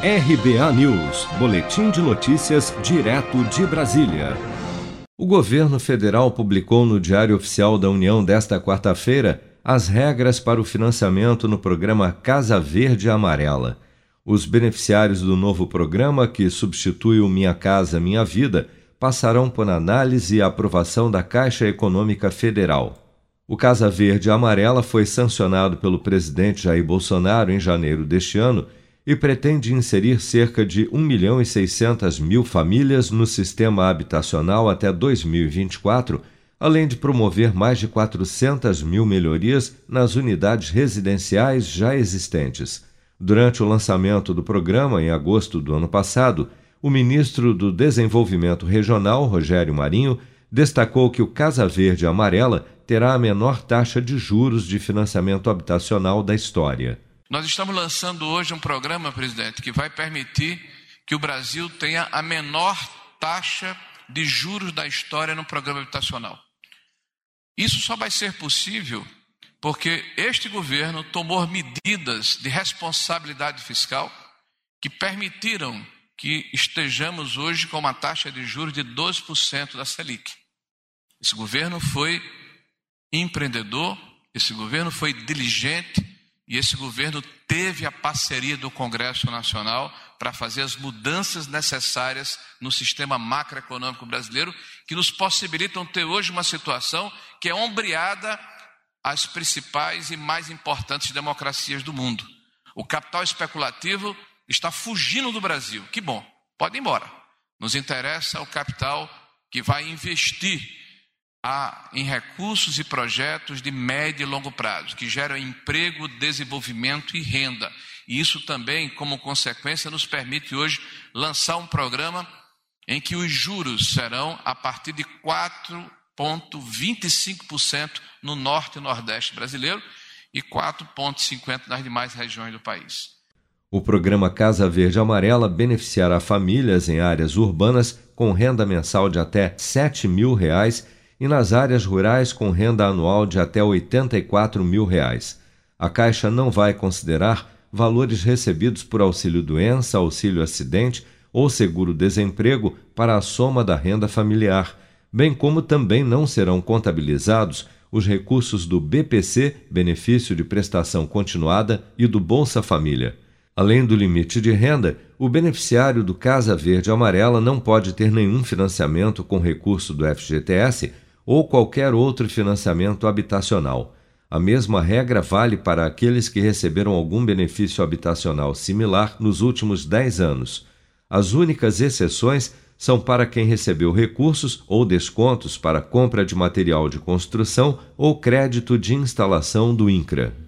RBA News, Boletim de Notícias, direto de Brasília. O governo federal publicou no Diário Oficial da União desta quarta-feira as regras para o financiamento no programa Casa Verde Amarela. Os beneficiários do novo programa, que substitui o Minha Casa Minha Vida, passarão por análise e aprovação da Caixa Econômica Federal. O Casa Verde Amarela foi sancionado pelo presidente Jair Bolsonaro em janeiro deste ano e pretende inserir cerca de 1 milhão e 600 mil famílias no sistema habitacional até 2024, além de promover mais de 400 mil melhorias nas unidades residenciais já existentes. Durante o lançamento do programa, em agosto do ano passado, o ministro do Desenvolvimento Regional, Rogério Marinho, destacou que o Casa Verde Amarela terá a menor taxa de juros de financiamento habitacional da história. Nós estamos lançando hoje um programa, presidente, que vai permitir que o Brasil tenha a menor taxa de juros da história no programa habitacional. Isso só vai ser possível porque este governo tomou medidas de responsabilidade fiscal que permitiram que estejamos hoje com uma taxa de juros de 12% da Selic. Esse governo foi empreendedor, esse governo foi diligente, e esse governo teve a parceria do Congresso Nacional para fazer as mudanças necessárias no sistema macroeconômico brasileiro, que nos possibilitam ter hoje uma situação que é ombreada às principais e mais importantes democracias do mundo. O capital especulativo está fugindo do Brasil. Que bom, pode ir embora. Nos interessa o capital que vai investir a, em recursos e projetos de médio e longo prazo, que geram emprego, desenvolvimento e renda. E isso também, como consequência, nos permite hoje lançar um programa em que os juros serão a partir de 4,25% no norte e nordeste brasileiro e 4,50% nas demais regiões do país. O programa Casa Verde Amarela beneficiará famílias em áreas urbanas com renda mensal de até 7 mil reais e nas áreas rurais com renda anual de até 84 mil reais. A Caixa não vai considerar valores recebidos por auxílio-doença, auxílio-acidente ou seguro-desemprego para a soma da renda familiar, bem como também não serão contabilizados os recursos do BPC, Benefício de Prestação Continuada, e do Bolsa Família. Além do limite de renda, o beneficiário do Casa Verde Amarela não pode ter nenhum financiamento com recurso do FGTS ou qualquer outro financiamento habitacional. A mesma regra vale para aqueles que receberam algum benefício habitacional similar nos últimos 10 anos. As únicas exceções são para quem recebeu recursos ou descontos para compra de material de construção ou crédito de instalação do INCRA.